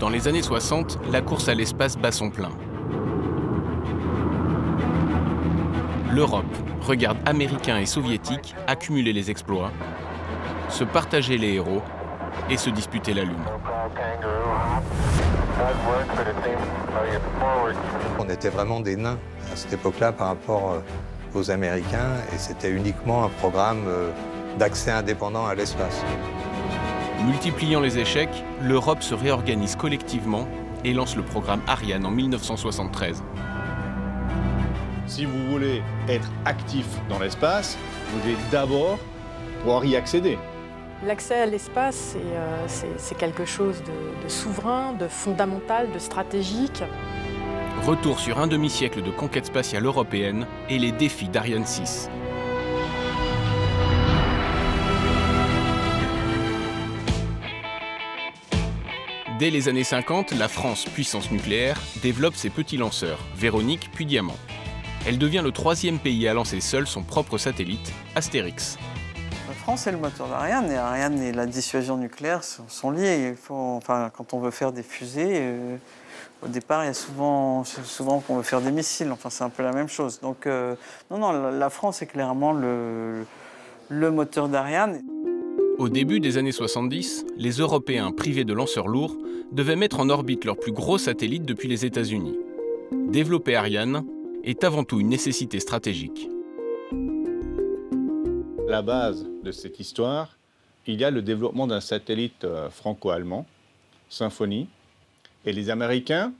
Dans les années 60, la course à l'espace bat son plein. L'Europe regarde Américains et Soviétiques accumuler les exploits, se partager les héros et se disputer la Lune. On était vraiment des nains à cette époque-là par rapport euh, aux Américains et c'était uniquement un programme euh, d'accès indépendant à l'espace. Multipliant les échecs, l'Europe se réorganise collectivement et lance le programme Ariane en 1973. Si vous voulez être actif dans l'espace, vous devez d'abord pouvoir y accéder. L'accès à l'espace, c'est euh, quelque chose de, de souverain, de fondamental, de stratégique. Retour sur un demi-siècle de conquête spatiale européenne et les défis d'Ariane 6. Dès les années 50, la France, puissance nucléaire, développe ses petits lanceurs, Véronique puis Diamant. Elle devient le troisième pays à lancer seul son propre satellite, Astérix. La France est le moteur d'Ariane et Ariane et la dissuasion nucléaire sont, enfin, quand on veut faire des fusées, euh, au départ, il y a souvent, souvent qu'on veut faire des missiles. Enfin, c'est un peu la même chose. Donc, euh, non, non, la France est clairement le moteur d'Ariane. Au début des années 70, les Européens privés de lanceurs lourds devaient mettre en orbite leur plus gros satellite depuis les États-Unis. Développer Ariane est avant tout une nécessité stratégique. La base de cette histoire, il y a le développement d'un satellite euh, franco-allemand, Symphony, et les Américains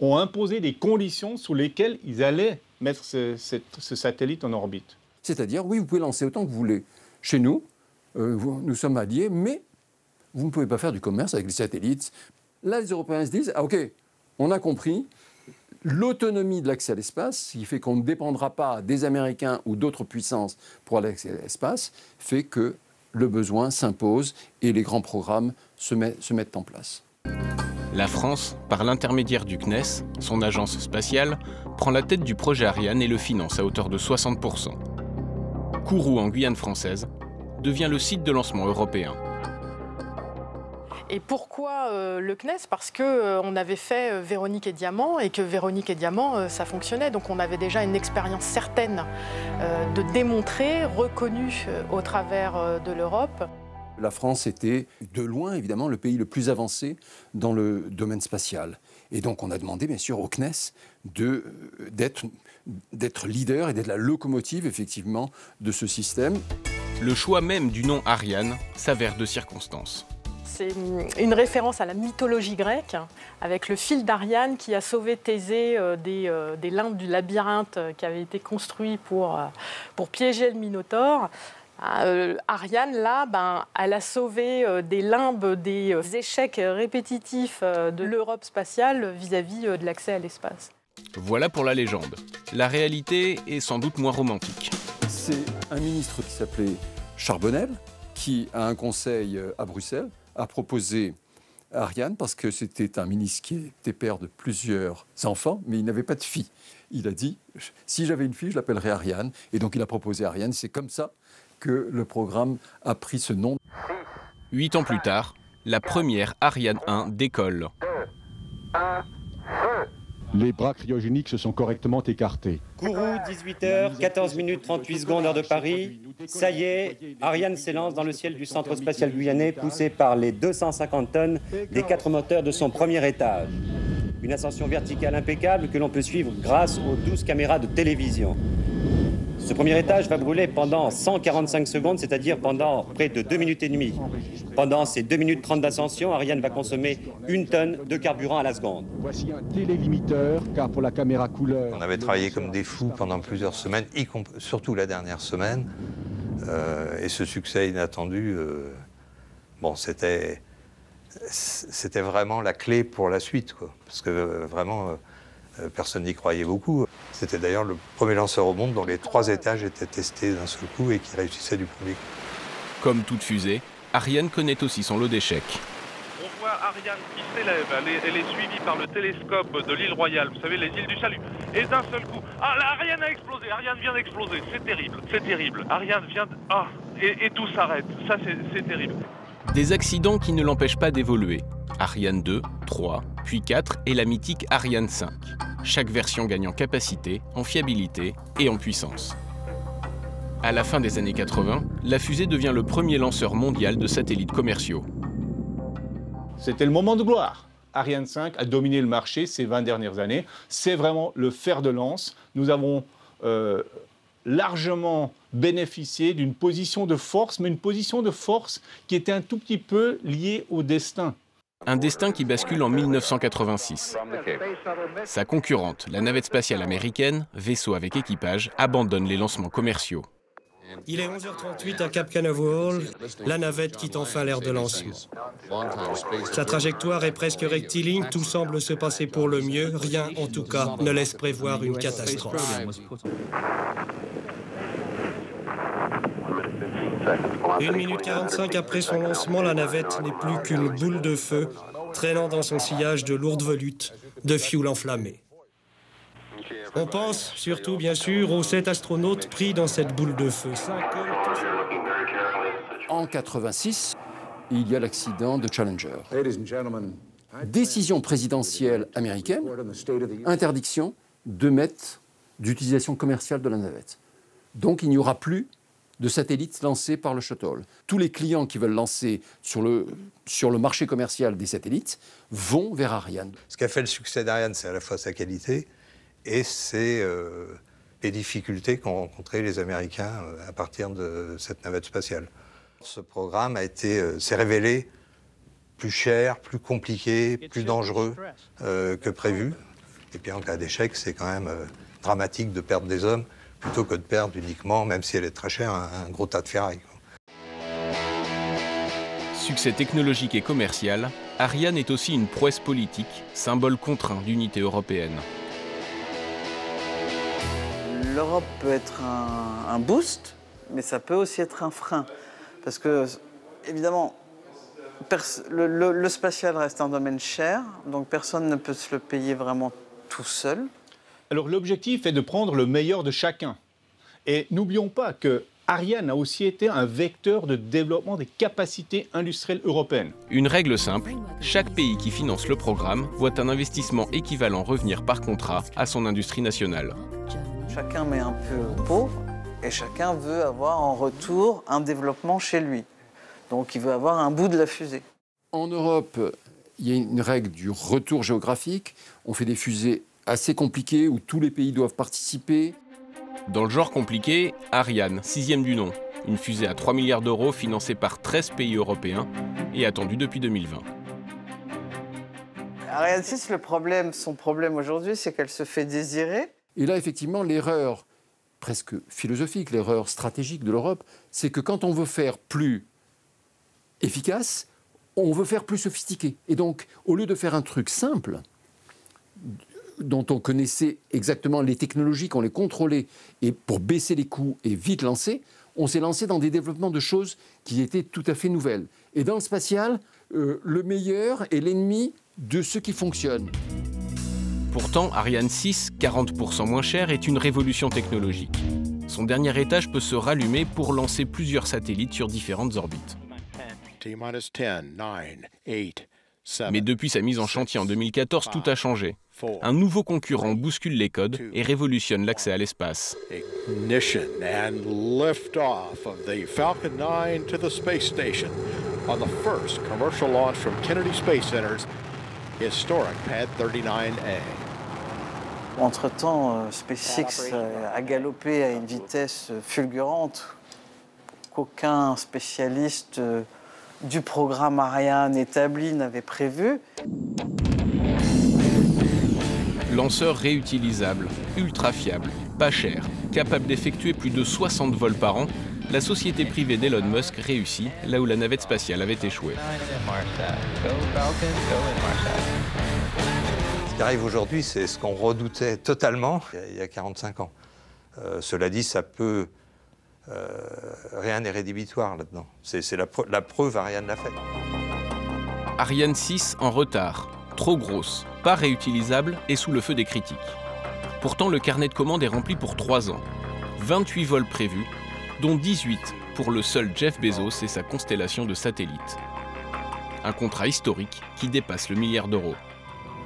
ont imposé des conditions sous lesquelles ils allaient mettre ce, satellite en orbite. C'est-à-dire, oui, vous pouvez lancer autant que vous voulez. Chez nous, euh, nous sommes alliés, mais vous ne pouvez pas faire du commerce avec les satellites. Là, les Européens se disent, ah ok, on a compris, l'autonomie de l'accès à l'espace, ce qui fait qu'on ne dépendra pas des Américains ou d'autres puissances pour l'accès à l'espace, fait que le besoin s'impose et les grands programmes se, se mettent en place. La France, par l'intermédiaire du CNES, son agence spatiale, prend la tête du projet Ariane et le finance à hauteur de 60%. Kourou en Guyane française devient le site de lancement européen. Et pourquoi euh, le CNES Parce qu'on euh, avait fait euh, Véronique et Diamant et que Véronique et Diamant, ça fonctionnait. Donc on avait déjà une expérience certaine de démontrer, reconnue au travers de l'Europe. La France était de loin, évidemment, le pays le plus avancé dans le domaine spatial. Et donc on a demandé, bien sûr, au CNES d'être leader et d'être la locomotive, effectivement, de ce système. Le choix même du nom Ariane s'avère de circonstance c'est une référence à la mythologie grecque, avec le fil d'Ariane qui a sauvé Thésée euh, euh, des, limbes du labyrinthe euh, qui avait été construit pour, pour piéger le Minotaure. Ariane, là, ben, elle a sauvé des limbes, des échecs répétitifs de l'Europe spatiale vis-à-vis -vis de l'accès à l'espace. Voilà pour la légende. La réalité est sans doute moins romantique. C'est un ministre qui s'appelait Charbonnel, qui a un conseil à Bruxelles, a proposé Ariane parce que c'était un ministre qui était père de plusieurs enfants, mais il n'avait pas de fille. Il a dit si j'avais une fille, je l'appellerais Ariane. Et donc il a proposé Ariane. C'est comme ça que le programme a pris ce nom. Huit ans plus tard, la première Ariane 1 décolle. Les bras cryogéniques se sont correctement écartés. Kourou, 18h, 14 minutes 38 secondes, heure de Paris. Ça y est, Ariane s'élance dans le ciel du centre spatial guyanais, poussé par les 250 tonnes des quatre moteurs de son premier étage. Une ascension verticale impeccable que l'on peut suivre grâce aux 12 caméras de télévision. Ce premier étage va brûler pendant 145 secondes, c'est-à-dire pendant près de 2 minutes et demie. Pendant ces 2 minutes 30 d'ascension, Ariane va consommer une tonne de carburant à la seconde. Voici un télélimiteur, car pour la caméra couleur... On avait travaillé comme des fous pendant plusieurs semaines, surtout la dernière semaine. Euh, et ce succès inattendu, euh, bon, c'était c'était vraiment la clé pour la suite, quoi. Parce que euh, vraiment, personne n'y croyait beaucoup. C'était d'ailleurs le premier lanceur au monde dont les trois étages étaient testés d'un seul coup et qui réussissait du premier coup. Comme toute fusée, Ariane connaît aussi son lot d'échecs. On voit Ariane qui s'élève, elle, est suivie par le télescope de l'île Royale, vous savez, les îles du Salut. Et d'un seul coup, ah, Ariane a explosé, Ariane vient d'exploser, c'est terrible, c'est terrible. Ariane vient de... Ah, et, tout s'arrête, ça c'est terrible. Des accidents qui ne l'empêchent pas d'évoluer. Ariane 2, 3, puis 4 et la mythique Ariane 5. Chaque version gagne en capacité, en fiabilité et en puissance. À la fin des années 80, la fusée devient le premier lanceur mondial de satellites commerciaux. C'était le moment de gloire. Ariane 5 a dominé le marché ces 20 dernières années. C'est vraiment le fer de lance. Nous avons euh, largement bénéficié d'une position de force, mais une position de force qui était un tout petit peu liée au destin. Un destin qui bascule en 1986. Sa concurrente, la navette spatiale américaine, vaisseau avec équipage, abandonne les lancements commerciaux. Il est 11h38 à Cap Canaveral. La navette quitte enfin l'air de lancement. Sa trajectoire est presque rectiligne. Tout semble se passer pour le mieux. Rien, en tout cas, ne laisse prévoir une catastrophe. Une minute 45 après son lancement, la navette n'est plus qu'une boule de feu, traînant dans son sillage de lourdes volutes de fioul enflammé. On pense surtout, bien sûr, aux sept astronautes pris dans cette boule de feu. En 86, il y a l'accident de Challenger. Décision présidentielle américaine, interdiction de mettre d'utilisation commerciale de la navette. Donc il n'y aura plus de satellites lancés par le shuttle. Tous les clients qui veulent lancer sur le, sur le marché commercial des satellites vont vers Ariane. Ce qui a fait le succès d'Ariane, c'est à la fois sa qualité et c'est euh, les difficultés qu'ont rencontrées les Américains euh, à partir de cette navette spatiale. Ce programme a été, euh, s'est révélé plus cher, plus compliqué, plus dangereux que prévu. Et puis en cas d'échec, c'est quand même dramatique de perdre des hommes plutôt que de perdre uniquement, même si elle est très chère, un, gros tas de ferraille. Succès technologique et commercial, Ariane est aussi une prouesse politique, symbole contraint d'unité européenne. L'Europe peut être un, boost, mais ça peut aussi être un frein. Parce que, évidemment, le spatial reste un domaine cher, donc personne ne peut se le payer vraiment tout seul. Alors l'objectif est de prendre le meilleur de chacun. Et n'oublions pas que Ariane a aussi été un vecteur de développement des capacités industrielles européennes. Une règle simple, chaque pays qui finance le programme voit un investissement équivalent revenir par contrat à son industrie nationale. Chacun met un peu pauvre et chacun veut avoir en retour un développement chez lui. Donc il veut avoir un bout de la fusée. En Europe, il y a une règle du retour géographique. On fait des fusées assez compliqué où tous les pays doivent participer. Dans le genre compliqué, Ariane, sixième du nom, une fusée à 3 milliards d'euros financée par 13 pays européens et attendue depuis 2020. Ariane 6, le problème, son problème aujourd'hui, c'est qu'elle se fait désirer. Et là, effectivement, l'erreur presque philosophique, l'erreur stratégique de l'Europe, c'est que quand on veut faire plus efficace, on veut faire plus sophistiqué. Et donc, au lieu de faire un truc simple, dont on connaissait exactement les technologies, qu'on les contrôlait, et pour baisser les coûts et vite lancer, on s'est lancé dans des développements de choses qui étaient tout à fait nouvelles. Et dans le spatial, euh, le meilleur est l'ennemi de ce qui fonctionne. Pourtant, Ariane 6, 40% moins cher, est une révolution technologique. Son dernier étage peut se rallumer pour lancer plusieurs satellites sur différentes orbites. Mais depuis sa mise en chantier en 2014, tout a changé. Un nouveau concurrent bouscule les codes et révolutionne l'accès à l'espace. Ignition and liftoff of the Falcon 9 to the space station on the first commercial launch from Kennedy Space Center's historic Pad 39A. Entre-temps, euh, SpaceX euh, a galopé à une vitesse euh, fulgurante qu'aucun spécialiste du programme Ariane établi n'avait prévu. Lanceur réutilisable, ultra fiable, pas cher, capable d'effectuer plus de 60 vols par an, la société privée d'Elon Musk réussit là où la navette spatiale avait échoué. Ce qui arrive aujourd'hui, c'est ce qu'on redoutait totalement il y a 45 ans. Euh, cela dit, ça peut euh, rien n'est rédhibitoire là-dedans. C'est la, la, preuve, Ariane l'a fait. Ariane 6 en retard, trop grosse, pas réutilisable et sous le feu des critiques. Pourtant, le carnet de commandes est rempli pour 3 ans. 28 vols prévus, dont 18 pour le seul Jeff Bezos et sa constellation de satellites. Un contrat historique qui dépasse le milliard d'euros.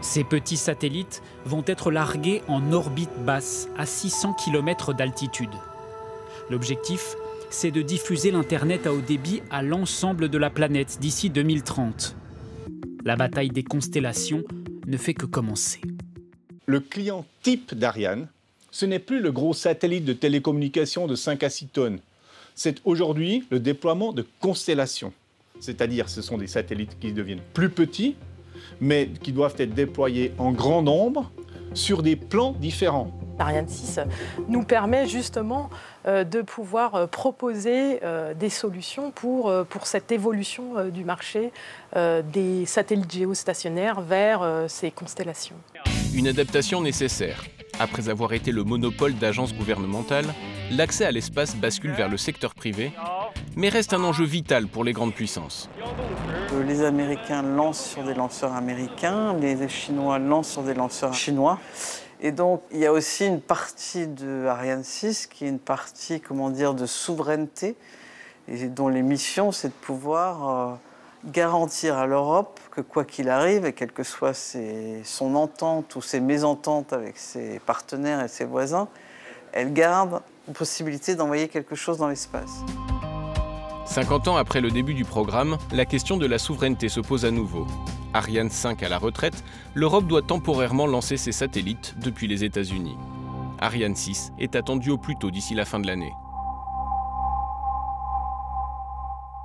Ces petits satellites vont être largués en orbite basse, à 600 km d'altitude. L'objectif, c'est de diffuser l'Internet à haut débit à l'ensemble de la planète d'ici 2030. La bataille des constellations ne fait que commencer. Le client type d'Ariane, ce n'est plus le gros satellite de télécommunication de 5 à 6 tonnes. C'est aujourd'hui le déploiement de constellations. C'est-à-dire ce sont des satellites qui deviennent plus petits, mais qui doivent être déployés en grand nombre sur des plans différents. Ariane 6 nous permet justement euh, de pouvoir euh, proposer euh, des solutions pour, pour cette évolution du marché des satellites géostationnaires vers ces constellations. Une adaptation nécessaire. Après avoir été le monopole d'agences gouvernementales, l'accès à l'espace bascule vers le secteur privé, mais reste un enjeu vital pour les grandes puissances. Les Américains lancent sur des lanceurs américains, les Chinois lancent sur des lanceurs chinois. Et donc, il y a aussi une partie de Ariane 6 qui est une partie, comment de souveraineté, et dont les missions, c'est de pouvoir euh, garantir à l'Europe que quoi qu'il arrive, et quelle que soit son entente ou ses mésententes avec ses partenaires et ses voisins, elle garde une possibilité d'envoyer quelque chose dans l'espace. 50 ans après le début du programme, la question de la souveraineté se pose à nouveau. Ariane 5 à la retraite, l'Europe doit temporairement lancer ses satellites depuis les États-Unis. Ariane 6 est attendu au plus tôt d'ici la fin de l'année.